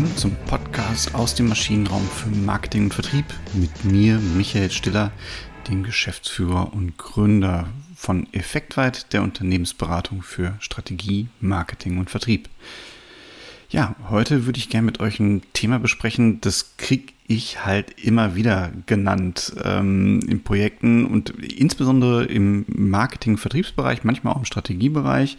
willkommen zum Podcast aus dem Maschinenraum für Marketing und Vertrieb mit mir, Michael Stiller, dem Geschäftsführer und Gründer von Effektweit, der Unternehmensberatung für Strategie, Marketing und Vertrieb. Ja, heute würde ich gerne mit euch ein Thema besprechen, das kriege ich halt immer wieder genannt ähm, in Projekten und insbesondere im Marketing-Vertriebsbereich, manchmal auch im Strategiebereich.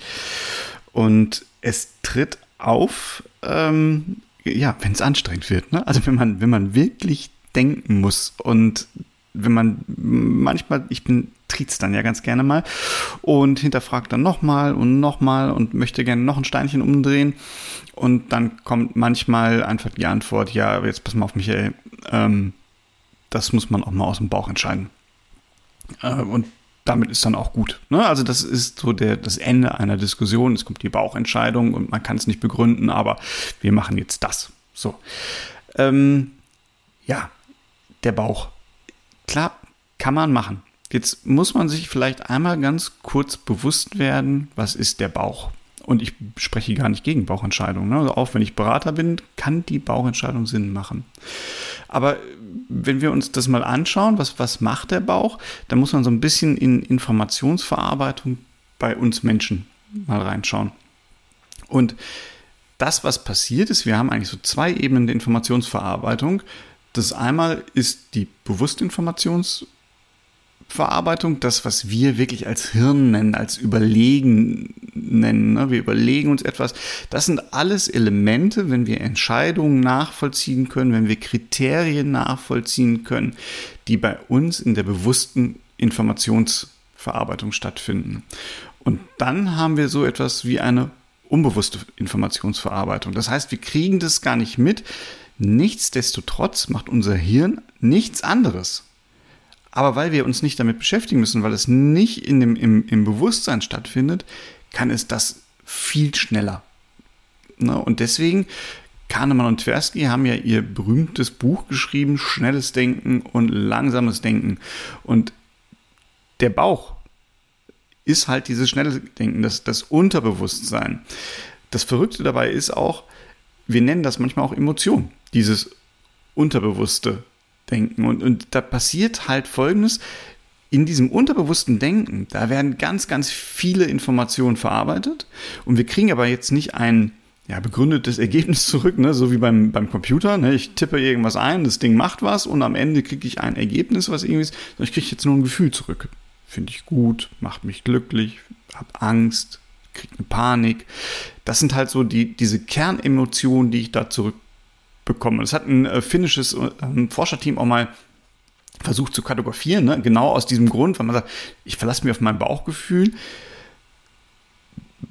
Und es tritt auf, ähm, ja, wenn es anstrengend wird. Ne? Also wenn man, wenn man wirklich denken muss und wenn man manchmal, ich bin triez dann ja ganz gerne mal und hinterfragt dann nochmal und nochmal und möchte gerne noch ein Steinchen umdrehen und dann kommt manchmal einfach die Antwort, ja, jetzt pass mal auf Michael, ähm, das muss man auch mal aus dem Bauch entscheiden. Äh, und damit ist dann auch gut. Ne? Also das ist so der, das Ende einer Diskussion. Es kommt die Bauchentscheidung und man kann es nicht begründen, aber wir machen jetzt das. So. Ähm, ja, der Bauch. Klar, kann man machen. Jetzt muss man sich vielleicht einmal ganz kurz bewusst werden, was ist der Bauch? Und ich spreche gar nicht gegen Bauchentscheidungen. Ne? Also auch wenn ich Berater bin, kann die Bauchentscheidung Sinn machen. Aber wenn wir uns das mal anschauen, was, was macht der Bauch, dann muss man so ein bisschen in Informationsverarbeitung bei uns Menschen mal reinschauen. Und das, was passiert ist, wir haben eigentlich so zwei Ebenen der Informationsverarbeitung. Das einmal ist die Bewusstinformationsverarbeitung Verarbeitung, das, was wir wirklich als Hirn nennen, als Überlegen nennen. Ne? Wir überlegen uns etwas. Das sind alles Elemente, wenn wir Entscheidungen nachvollziehen können, wenn wir Kriterien nachvollziehen können, die bei uns in der bewussten Informationsverarbeitung stattfinden. Und dann haben wir so etwas wie eine unbewusste Informationsverarbeitung. Das heißt, wir kriegen das gar nicht mit. Nichtsdestotrotz macht unser Hirn nichts anderes aber weil wir uns nicht damit beschäftigen müssen, weil es nicht in dem, im, im Bewusstsein stattfindet, kann es das viel schneller. Ne? Und deswegen, Kahnemann und Tversky haben ja ihr berühmtes Buch geschrieben, Schnelles Denken und Langsames Denken. Und der Bauch ist halt dieses schnelle Denken, das, das Unterbewusstsein. Das Verrückte dabei ist auch, wir nennen das manchmal auch Emotion, dieses Unterbewusste denken. Und, und da passiert halt Folgendes. In diesem unterbewussten Denken, da werden ganz, ganz viele Informationen verarbeitet und wir kriegen aber jetzt nicht ein ja, begründetes Ergebnis zurück, ne? so wie beim, beim Computer. Ne? Ich tippe irgendwas ein, das Ding macht was und am Ende kriege ich ein Ergebnis, was irgendwie ist. Ich kriege jetzt nur ein Gefühl zurück. Finde ich gut, macht mich glücklich, habe Angst, kriege eine Panik. Das sind halt so die, diese Kernemotionen, die ich da zurück bekommen. Das hat ein äh, finnisches äh, Forscherteam auch mal versucht zu kartografieren, ne? genau aus diesem Grund, weil man sagt, ich verlasse mich auf mein Bauchgefühl.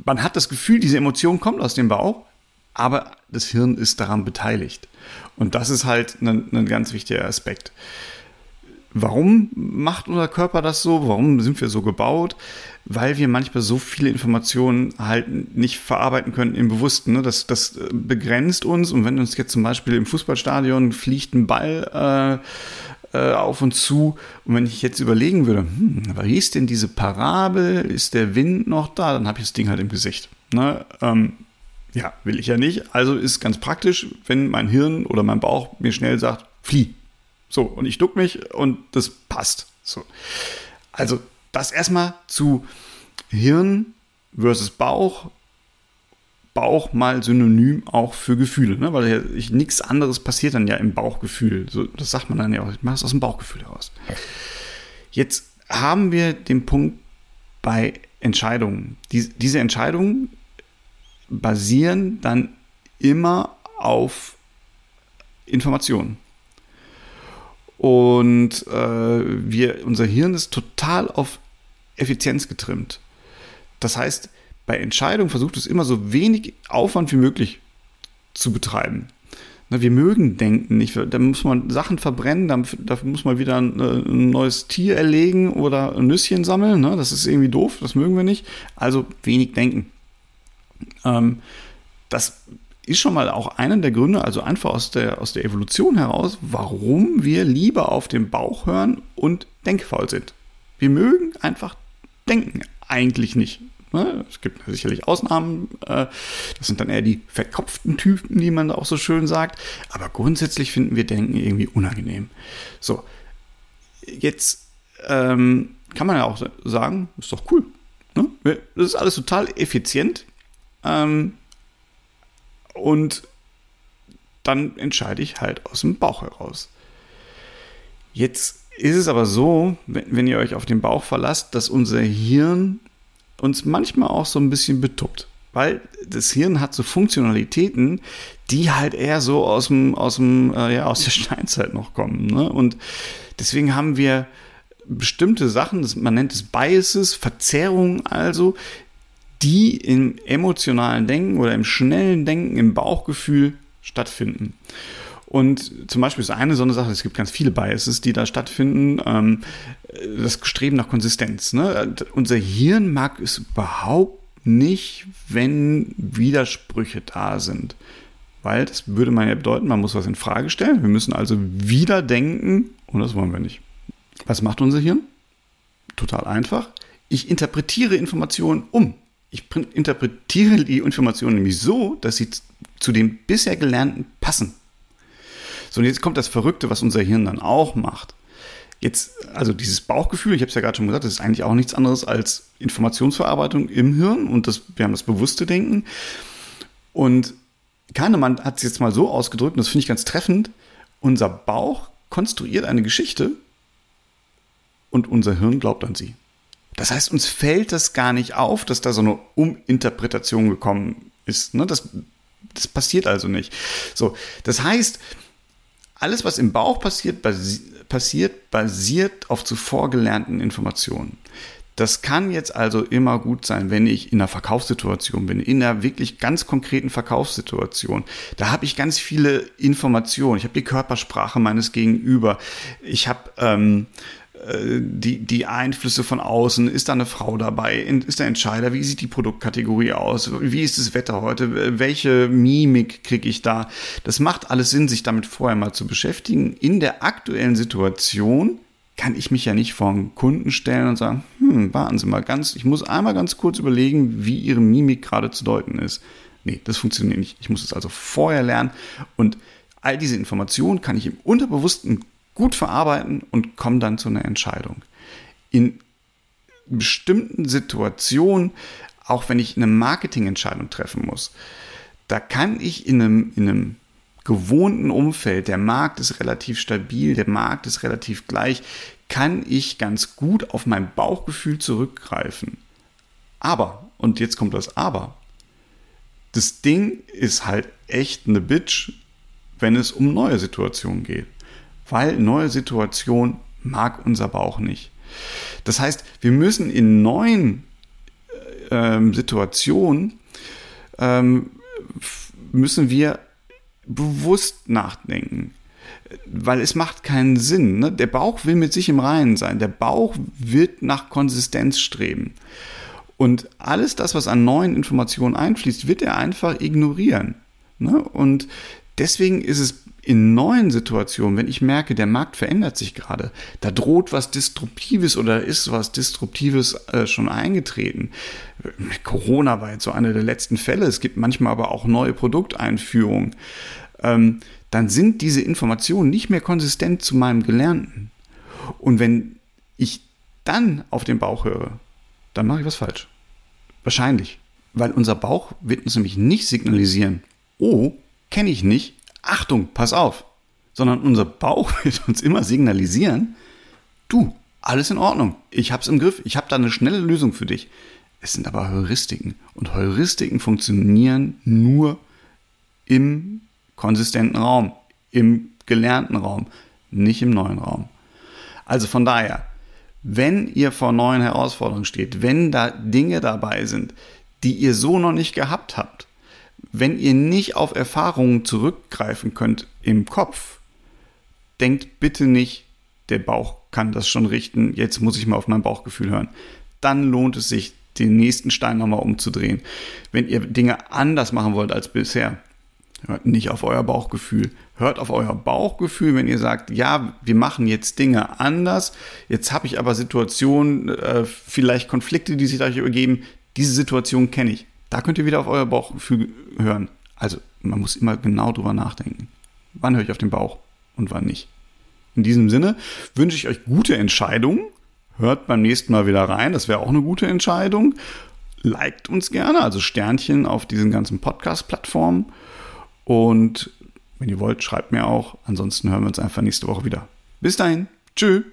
Man hat das Gefühl, diese Emotion kommt aus dem Bauch, aber das Hirn ist daran beteiligt. Und das ist halt ein, ein ganz wichtiger Aspekt. Warum macht unser Körper das so? Warum sind wir so gebaut? Weil wir manchmal so viele Informationen halt nicht verarbeiten können im Bewussten. Ne? Das, das äh, begrenzt uns. Und wenn uns jetzt zum Beispiel im Fußballstadion fliegt ein Ball äh, äh, auf uns zu und wenn ich jetzt überlegen würde, hm, wie ist denn diese Parabel? Ist der Wind noch da? Dann habe ich das Ding halt im Gesicht. Ne? Ähm, ja, will ich ja nicht. Also ist ganz praktisch, wenn mein Hirn oder mein Bauch mir schnell sagt, flieh so, und ich duck mich und das passt. So. Also, das erstmal zu Hirn versus Bauch. Bauch mal synonym auch für Gefühle, ne? weil ja nichts anderes passiert dann ja im Bauchgefühl. So, das sagt man dann ja auch. Ich mache es aus dem Bauchgefühl heraus. Jetzt haben wir den Punkt bei Entscheidungen. Die, diese Entscheidungen basieren dann immer auf Informationen. Und äh, wir, unser Hirn ist total auf Effizienz getrimmt. Das heißt, bei Entscheidungen versucht es immer so wenig Aufwand wie möglich zu betreiben. Na, wir mögen denken nicht. Da muss man Sachen verbrennen, dafür muss man wieder ein, ein, neues Tier erlegen oder ein Nüsschen sammeln. Ne? Das ist irgendwie doof, das mögen wir nicht. Also wenig denken. Ähm, das ist schon mal auch einer der Gründe, also einfach aus der, aus der Evolution heraus, warum wir lieber auf den Bauch hören und denkfaul sind. Wir mögen einfach denken, eigentlich nicht. Ne? Es gibt sicherlich Ausnahmen. Äh, das sind dann eher die verkopften Typen, die man auch so schön sagt. Aber grundsätzlich finden wir Denken irgendwie unangenehm. So, jetzt ähm, kann man ja auch sagen, ist doch cool. Ne? Das ist alles total effizient. Ähm, und dann entscheide ich halt aus dem Bauch heraus. Jetzt ist es aber so, wenn, ihr euch auf den Bauch verlasst, dass unser Hirn uns manchmal auch so ein bisschen betuppt. Weil das Hirn hat so Funktionalitäten, die halt eher so aus dem, aus dem, äh, ja, aus der Steinzeit noch kommen. Ne? Und deswegen haben wir bestimmte Sachen, das, man nennt es Biases, Verzerrungen also, die im emotionalen Denken oder im schnellen Denken, im Bauchgefühl stattfinden. Und zum Beispiel ist eine so eine Sache, es gibt ganz viele Biases, die da stattfinden, ähm, das Streben nach Konsistenz. Ne? Unser Hirn mag es überhaupt nicht, wenn Widersprüche da sind. Weil das würde man ja bedeuten, man muss was in Frage stellen. Wir müssen also wieder denken und das wollen wir nicht. Was macht unser Hirn? Total einfach. Ich interpretiere Informationen um. Ich interpretiere die Informationen nämlich so, dass sie zu dem bisher Gelernten passen. So, und jetzt kommt das Verrückte, was unser Hirn dann auch macht. Jetzt, also dieses Bauchgefühl, ich habe es ja gerade schon gesagt, das ist eigentlich auch nichts anderes als Informationsverarbeitung im Hirn und das, wir haben das bewusste Denken. Und Kahnemann hat es jetzt mal so ausgedrückt, und das finde ich ganz treffend, unser Bauch konstruiert eine Geschichte und unser Hirn glaubt an sie. Das heißt, uns fällt das gar nicht auf, dass da so eine Uminterpretation gekommen ist. Ne? Das, das passiert also nicht. So, das heißt, alles, was im Bauch passiert, basi passiert, basiert auf zuvor gelernten Informationen. Das kann jetzt also immer gut sein, wenn ich in einer Verkaufssituation bin, in einer wirklich ganz konkreten Verkaufssituation. Da habe ich ganz viele Informationen. Ich habe die Körpersprache meines Gegenüber. Ich habe ähm, die, die Einflüsse von außen, ist da eine Frau dabei, ist der Entscheider, wie sieht die Produktkategorie aus, wie ist das Wetter heute, welche Mimik kriege ich da. Das macht alles Sinn, sich damit vorher mal zu beschäftigen. In der aktuellen Situation kann ich mich ja nicht vor einen Kunden stellen und sagen, hm, warten Sie mal ganz, ich muss einmal ganz kurz überlegen, wie Ihre Mimik gerade zu deuten ist. Nee, das funktioniert nicht. Ich muss es also vorher lernen und all diese Informationen kann ich im Unterbewussten gut verarbeiten und komme dann zu einer Entscheidung. In bestimmten Situationen, auch wenn ich eine Marketingentscheidung treffen muss, da kann ich in einem, in einem gewohnten Umfeld, der Markt ist relativ stabil, der Markt ist relativ gleich, kann ich ganz gut auf mein Bauchgefühl zurückgreifen. Aber, und jetzt kommt das Aber, das Ding ist halt echt eine Bitch, wenn es um neue Situationen geht weil neue Situation mag unser Bauch nicht. Das heißt, wir müssen in neuen ähm, Situationen ähm, müssen wir bewusst nachdenken, weil es macht keinen Sinn. Ne? Der Bauch will mit sich im Reinen sein. Der Bauch wird nach Konsistenz streben. Und alles das, was an neuen Informationen einfließt, wird er einfach ignorieren. Ne? Und deswegen ist es in neuen Situationen, wenn ich merke, der Markt verändert sich gerade, da droht was Disruptives oder ist was Disruptives äh, schon eingetreten. Corona war jetzt so einer der letzten Fälle. Es gibt manchmal aber auch neue Produkteinführungen. Ähm, dann sind diese Informationen nicht mehr konsistent zu meinem Gelernten. Und wenn ich dann auf den Bauch höre, dann mache ich was falsch. Wahrscheinlich. Weil unser Bauch wird uns nämlich nicht signalisieren, oh, kenne ich nicht, Achtung, pass auf, sondern unser Bauch wird uns immer signalisieren, du, alles in Ordnung, ich hab's im Griff, ich habe da eine schnelle Lösung für dich. Es sind aber Heuristiken und Heuristiken funktionieren nur im konsistenten Raum, im gelernten Raum, nicht im neuen Raum. Also von daher, wenn ihr vor neuen Herausforderungen steht, wenn da Dinge dabei sind, die ihr so noch nicht gehabt habt, wenn ihr nicht auf Erfahrungen zurückgreifen könnt im Kopf, denkt bitte nicht, der Bauch kann das schon richten, jetzt muss ich mal auf mein Bauchgefühl hören. Dann lohnt es sich, den nächsten Stein nochmal umzudrehen. Wenn ihr Dinge anders machen wollt als bisher, hört nicht auf euer Bauchgefühl. Hört auf euer Bauchgefühl, wenn ihr sagt, ja, wir machen jetzt Dinge anders. Jetzt habe ich aber Situationen, äh, vielleicht Konflikte, die sich dadurch ergeben, Diese Situation kenne ich. Da könnt ihr wieder auf euer Bauchgefühl hören. Also, man muss immer genau drüber nachdenken. Wann höre ich auf den Bauch und wann nicht? In diesem Sinne wünsche ich euch gute Entscheidungen. Hört beim nächsten Mal wieder rein. Das wäre auch eine gute Entscheidung. Liked uns gerne, also Sternchen auf diesen ganzen Podcast-Plattformen. Und wenn ihr wollt, schreibt mir auch. Ansonsten hören wir uns einfach nächste Woche wieder. Bis dahin. Tschüss.